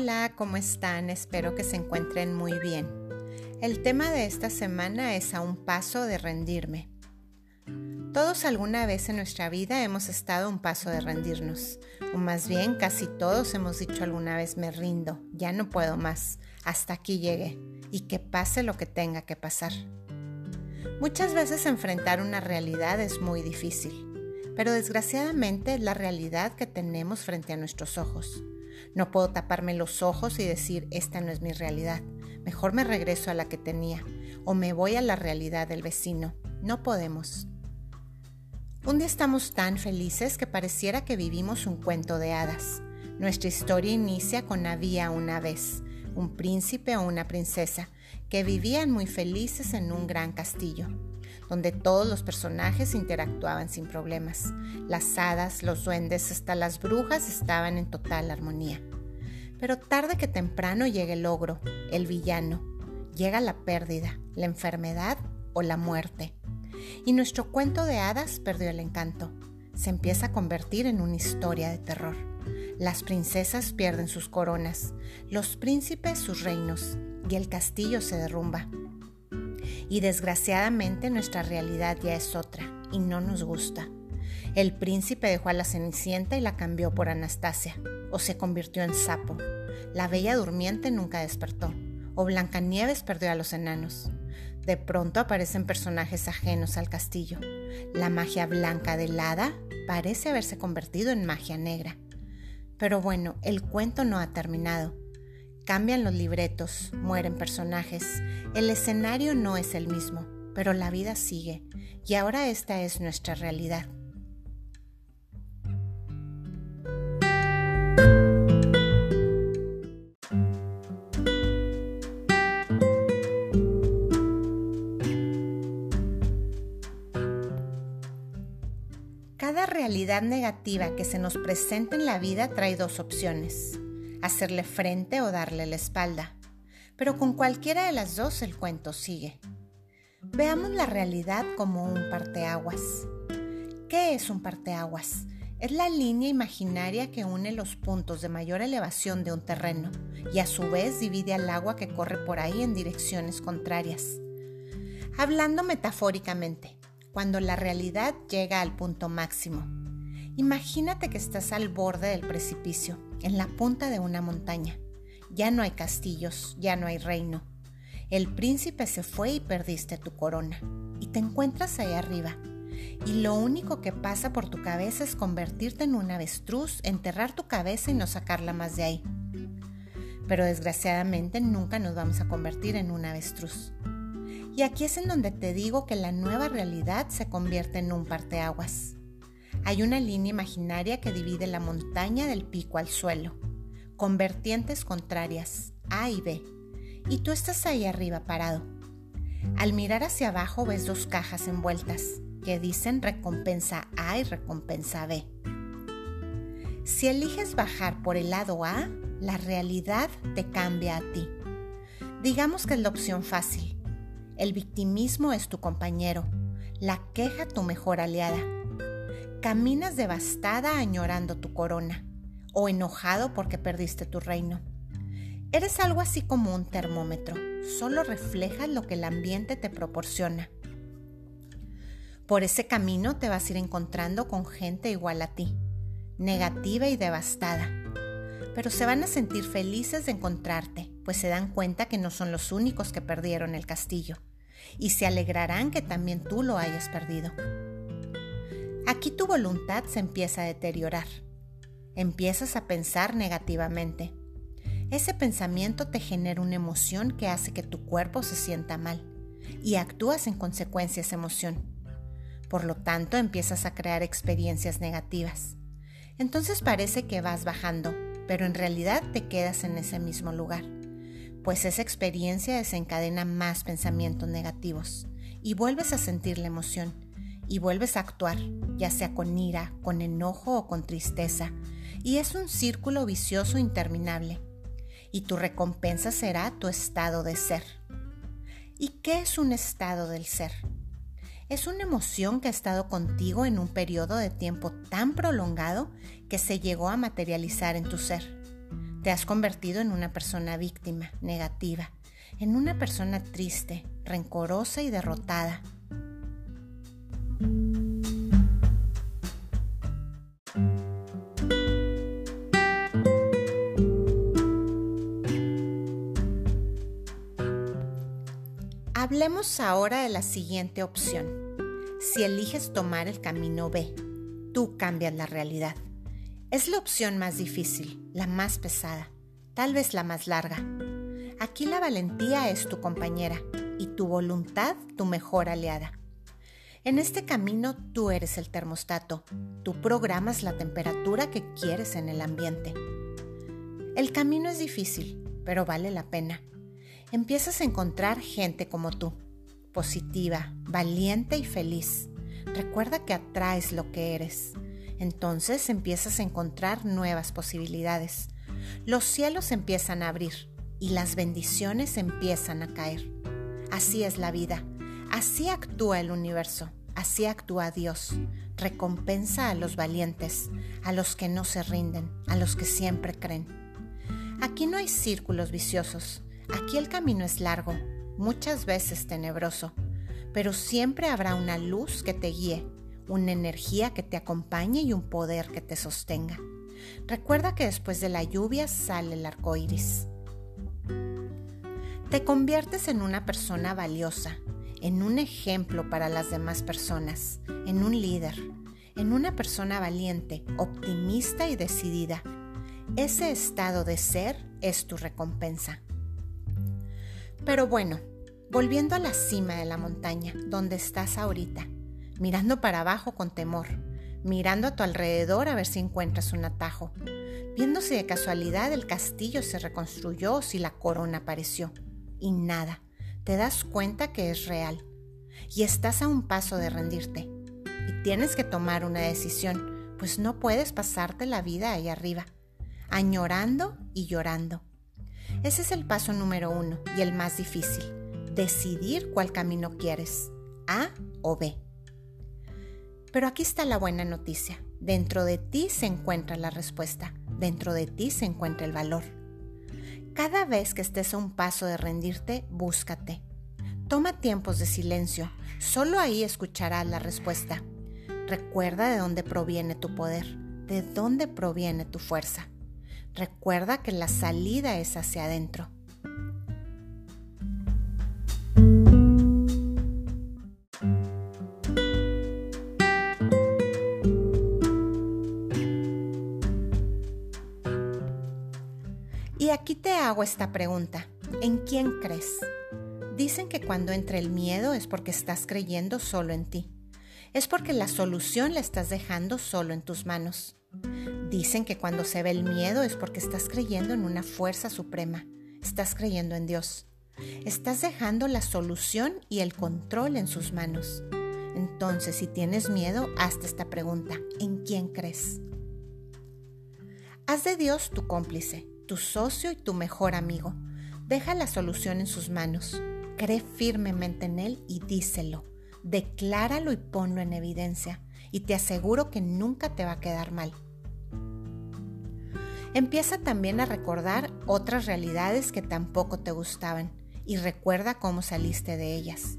Hola, ¿cómo están? Espero que se encuentren muy bien. El tema de esta semana es a un paso de rendirme. Todos alguna vez en nuestra vida hemos estado a un paso de rendirnos, o más bien casi todos hemos dicho alguna vez me rindo, ya no puedo más, hasta aquí llegué, y que pase lo que tenga que pasar. Muchas veces enfrentar una realidad es muy difícil, pero desgraciadamente es la realidad que tenemos frente a nuestros ojos. No puedo taparme los ojos y decir, esta no es mi realidad. Mejor me regreso a la que tenía o me voy a la realidad del vecino. No podemos. Un día estamos tan felices que pareciera que vivimos un cuento de hadas. Nuestra historia inicia con había una vez, un príncipe o una princesa, que vivían muy felices en un gran castillo donde todos los personajes interactuaban sin problemas. Las hadas, los duendes, hasta las brujas estaban en total armonía. Pero tarde que temprano llega el ogro, el villano, llega la pérdida, la enfermedad o la muerte. Y nuestro cuento de hadas perdió el encanto. Se empieza a convertir en una historia de terror. Las princesas pierden sus coronas, los príncipes sus reinos, y el castillo se derrumba. Y desgraciadamente nuestra realidad ya es otra y no nos gusta. El príncipe dejó a la Cenicienta y la cambió por Anastasia, o se convirtió en sapo. La bella durmiente nunca despertó, o Blancanieves perdió a los enanos. De pronto aparecen personajes ajenos al castillo. La magia blanca del hada parece haberse convertido en magia negra. Pero bueno, el cuento no ha terminado. Cambian los libretos, mueren personajes, el escenario no es el mismo, pero la vida sigue. Y ahora esta es nuestra realidad. Cada realidad negativa que se nos presenta en la vida trae dos opciones hacerle frente o darle la espalda. Pero con cualquiera de las dos el cuento sigue. Veamos la realidad como un parteaguas. ¿Qué es un parteaguas? Es la línea imaginaria que une los puntos de mayor elevación de un terreno y a su vez divide al agua que corre por ahí en direcciones contrarias. Hablando metafóricamente, cuando la realidad llega al punto máximo, imagínate que estás al borde del precipicio en la punta de una montaña. Ya no hay castillos, ya no hay reino. El príncipe se fue y perdiste tu corona. Y te encuentras ahí arriba. Y lo único que pasa por tu cabeza es convertirte en un avestruz, enterrar tu cabeza y no sacarla más de ahí. Pero desgraciadamente nunca nos vamos a convertir en un avestruz. Y aquí es en donde te digo que la nueva realidad se convierte en un parteaguas. Hay una línea imaginaria que divide la montaña del pico al suelo, con vertientes contrarias, A y B, y tú estás ahí arriba parado. Al mirar hacia abajo ves dos cajas envueltas que dicen recompensa A y recompensa B. Si eliges bajar por el lado A, la realidad te cambia a ti. Digamos que es la opción fácil. El victimismo es tu compañero, la queja tu mejor aliada Caminas devastada añorando tu corona o enojado porque perdiste tu reino. Eres algo así como un termómetro, solo reflejas lo que el ambiente te proporciona. Por ese camino te vas a ir encontrando con gente igual a ti, negativa y devastada. Pero se van a sentir felices de encontrarte, pues se dan cuenta que no son los únicos que perdieron el castillo, y se alegrarán que también tú lo hayas perdido. Aquí tu voluntad se empieza a deteriorar. Empiezas a pensar negativamente. Ese pensamiento te genera una emoción que hace que tu cuerpo se sienta mal y actúas en consecuencia esa emoción. Por lo tanto, empiezas a crear experiencias negativas. Entonces parece que vas bajando, pero en realidad te quedas en ese mismo lugar, pues esa experiencia desencadena más pensamientos negativos y vuelves a sentir la emoción y vuelves a actuar, ya sea con ira, con enojo o con tristeza, y es un círculo vicioso interminable. Y tu recompensa será tu estado de ser. ¿Y qué es un estado del ser? Es una emoción que ha estado contigo en un periodo de tiempo tan prolongado que se llegó a materializar en tu ser. Te has convertido en una persona víctima, negativa, en una persona triste, rencorosa y derrotada. Hablemos ahora de la siguiente opción. Si eliges tomar el camino B, tú cambias la realidad. Es la opción más difícil, la más pesada, tal vez la más larga. Aquí la valentía es tu compañera y tu voluntad tu mejor aliada. En este camino tú eres el termostato, tú programas la temperatura que quieres en el ambiente. El camino es difícil, pero vale la pena. Empiezas a encontrar gente como tú, positiva, valiente y feliz. Recuerda que atraes lo que eres. Entonces empiezas a encontrar nuevas posibilidades. Los cielos empiezan a abrir y las bendiciones empiezan a caer. Así es la vida, así actúa el universo, así actúa Dios. Recompensa a los valientes, a los que no se rinden, a los que siempre creen. Aquí no hay círculos viciosos, aquí el camino es largo, muchas veces tenebroso, pero siempre habrá una luz que te guíe, una energía que te acompañe y un poder que te sostenga. Recuerda que después de la lluvia sale el arco iris. Te conviertes en una persona valiosa, en un ejemplo para las demás personas, en un líder, en una persona valiente, optimista y decidida. Ese estado de ser es tu recompensa. Pero bueno, volviendo a la cima de la montaña, donde estás ahorita, mirando para abajo con temor, mirando a tu alrededor a ver si encuentras un atajo, viendo si de casualidad el castillo se reconstruyó o si la corona apareció. Y nada, te das cuenta que es real. Y estás a un paso de rendirte. Y tienes que tomar una decisión, pues no puedes pasarte la vida ahí arriba, añorando y llorando. Ese es el paso número uno y el más difícil. Decidir cuál camino quieres, A o B. Pero aquí está la buena noticia. Dentro de ti se encuentra la respuesta. Dentro de ti se encuentra el valor. Cada vez que estés a un paso de rendirte, búscate. Toma tiempos de silencio. Solo ahí escucharás la respuesta. Recuerda de dónde proviene tu poder, de dónde proviene tu fuerza. Recuerda que la salida es hacia adentro. Y aquí te hago esta pregunta. ¿En quién crees? Dicen que cuando entra el miedo es porque estás creyendo solo en ti. Es porque la solución la estás dejando solo en tus manos. Dicen que cuando se ve el miedo es porque estás creyendo en una fuerza suprema. Estás creyendo en Dios. Estás dejando la solución y el control en sus manos. Entonces, si tienes miedo, hazte esta pregunta. ¿En quién crees? Haz de Dios tu cómplice tu socio y tu mejor amigo. Deja la solución en sus manos. Cree firmemente en él y díselo. Decláralo y ponlo en evidencia. Y te aseguro que nunca te va a quedar mal. Empieza también a recordar otras realidades que tampoco te gustaban y recuerda cómo saliste de ellas.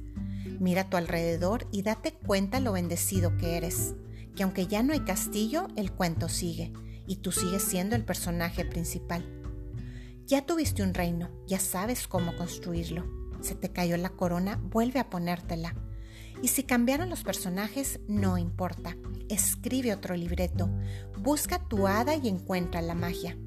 Mira a tu alrededor y date cuenta lo bendecido que eres, que aunque ya no hay castillo, el cuento sigue y tú sigues siendo el personaje principal. Ya tuviste un reino, ya sabes cómo construirlo. Se te cayó la corona, vuelve a ponértela. Y si cambiaron los personajes, no importa. Escribe otro libreto, busca tu hada y encuentra la magia.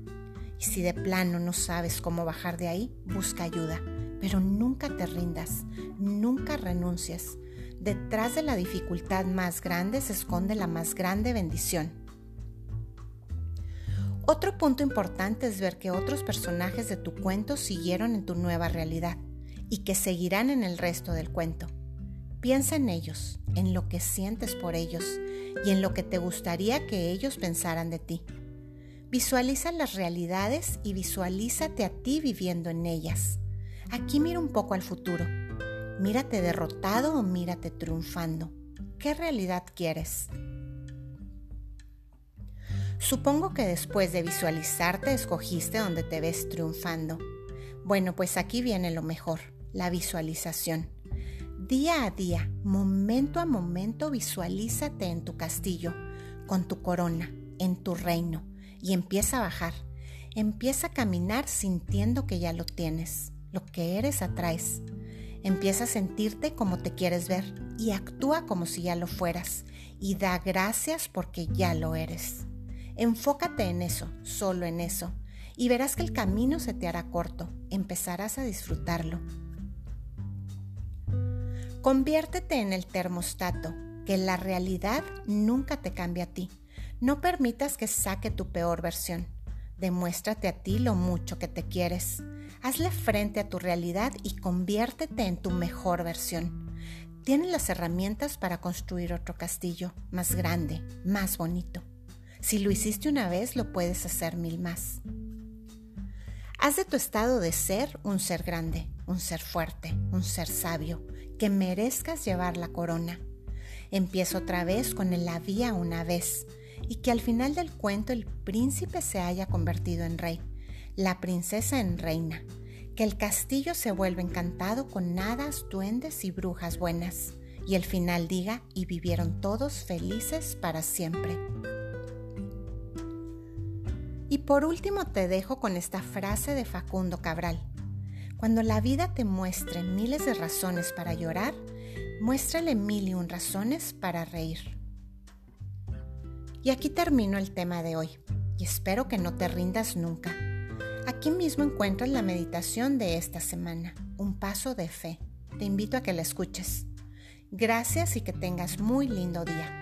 Y si de plano no sabes cómo bajar de ahí, busca ayuda. Pero nunca te rindas, nunca renuncies. Detrás de la dificultad más grande se esconde la más grande bendición. Otro punto importante es ver que otros personajes de tu cuento siguieron en tu nueva realidad y que seguirán en el resto del cuento. Piensa en ellos, en lo que sientes por ellos y en lo que te gustaría que ellos pensaran de ti. Visualiza las realidades y visualízate a ti viviendo en ellas. Aquí mira un poco al futuro. Mírate derrotado o mírate triunfando. ¿Qué realidad quieres? Supongo que después de visualizarte escogiste donde te ves triunfando. Bueno, pues aquí viene lo mejor, la visualización. Día a día, momento a momento, visualízate en tu castillo, con tu corona, en tu reino, y empieza a bajar. Empieza a caminar sintiendo que ya lo tienes. Lo que eres atraes. Empieza a sentirte como te quieres ver y actúa como si ya lo fueras y da gracias porque ya lo eres. Enfócate en eso, solo en eso, y verás que el camino se te hará corto, empezarás a disfrutarlo. Conviértete en el termostato, que la realidad nunca te cambia a ti. No permitas que saque tu peor versión. Demuéstrate a ti lo mucho que te quieres. Hazle frente a tu realidad y conviértete en tu mejor versión. Tienes las herramientas para construir otro castillo, más grande, más bonito. Si lo hiciste una vez, lo puedes hacer mil más. Haz de tu estado de ser un ser grande, un ser fuerte, un ser sabio, que merezcas llevar la corona. Empieza otra vez con el había una vez y que al final del cuento el príncipe se haya convertido en rey, la princesa en reina, que el castillo se vuelva encantado con hadas, duendes y brujas buenas, y el final diga y vivieron todos felices para siempre. Y por último te dejo con esta frase de Facundo Cabral. Cuando la vida te muestre miles de razones para llorar, muéstrale mil y un razones para reír. Y aquí termino el tema de hoy, y espero que no te rindas nunca. Aquí mismo encuentras la meditación de esta semana, un paso de fe. Te invito a que la escuches. Gracias y que tengas muy lindo día.